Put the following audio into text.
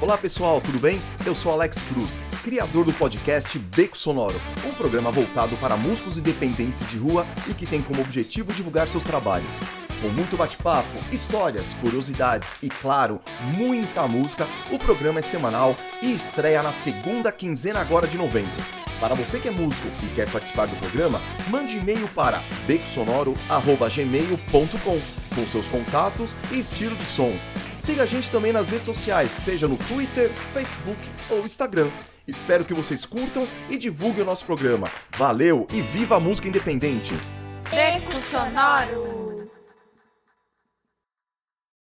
Olá pessoal, tudo bem? Eu sou Alex Cruz, criador do podcast Beco Sonoro, um programa voltado para músicos independentes de rua e que tem como objetivo divulgar seus trabalhos. Com muito bate-papo, histórias, curiosidades e, claro, muita música, o programa é semanal e estreia na segunda quinzena agora de novembro. Para você que é músico e quer participar do programa, mande e-mail para becosonoro.gmail.com com seus contatos e estilo de som. Siga a gente também nas redes sociais, seja no Twitter, Facebook ou Instagram. Espero que vocês curtam e divulguem o nosso programa. Valeu e viva a música independente! Beco Sonoro!